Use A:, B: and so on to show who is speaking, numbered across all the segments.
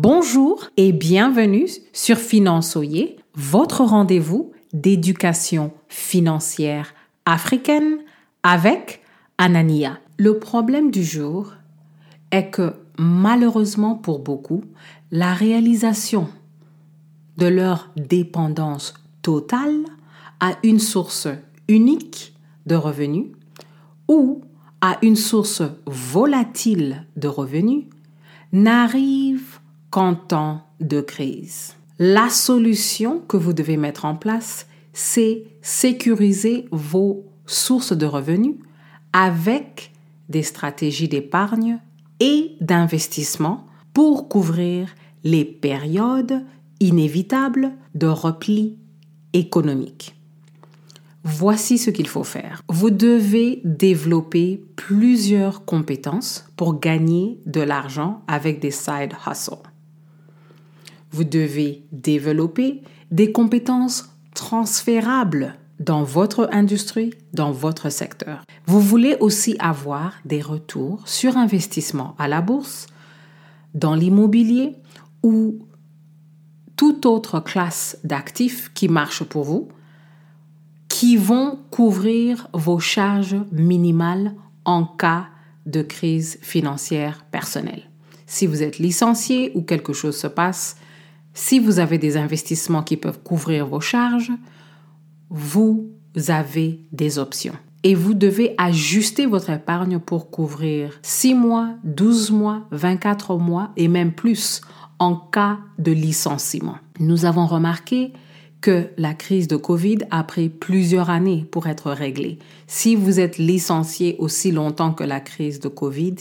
A: Bonjour et bienvenue sur Finançoyer, votre rendez-vous d'éducation financière africaine avec Anania. Le problème du jour est que malheureusement pour beaucoup, la réalisation de leur dépendance totale à une source unique de revenus ou à une source volatile de revenus n'arrive qu'en temps de crise. La solution que vous devez mettre en place, c'est sécuriser vos sources de revenus avec des stratégies d'épargne et d'investissement pour couvrir les périodes inévitables de repli économique. Voici ce qu'il faut faire. Vous devez développer plusieurs compétences pour gagner de l'argent avec des side hustles. Vous devez développer des compétences transférables dans votre industrie, dans votre secteur. Vous voulez aussi avoir des retours sur investissement à la bourse, dans l'immobilier ou toute autre classe d'actifs qui marche pour vous, qui vont couvrir vos charges minimales en cas de crise financière personnelle. Si vous êtes licencié ou quelque chose se passe, si vous avez des investissements qui peuvent couvrir vos charges, vous avez des options. Et vous devez ajuster votre épargne pour couvrir 6 mois, 12 mois, 24 mois et même plus en cas de licenciement. Nous avons remarqué que la crise de Covid a pris plusieurs années pour être réglée. Si vous êtes licencié aussi longtemps que la crise de Covid,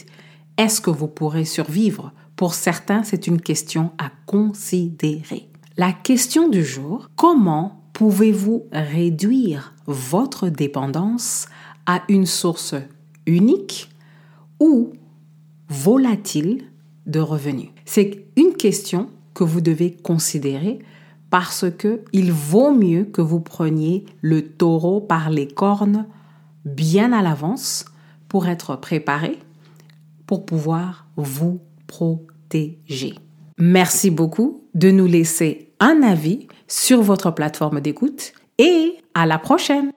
A: est-ce que vous pourrez survivre Pour certains, c'est une question à considérer. La question du jour, comment pouvez-vous réduire votre dépendance à une source unique ou volatile de revenus? C'est une question que vous devez considérer parce que il vaut mieux que vous preniez le taureau par les cornes bien à l'avance pour être préparé pour pouvoir vous protéger. Merci beaucoup de nous laisser un avis sur votre plateforme d'écoute et à la prochaine.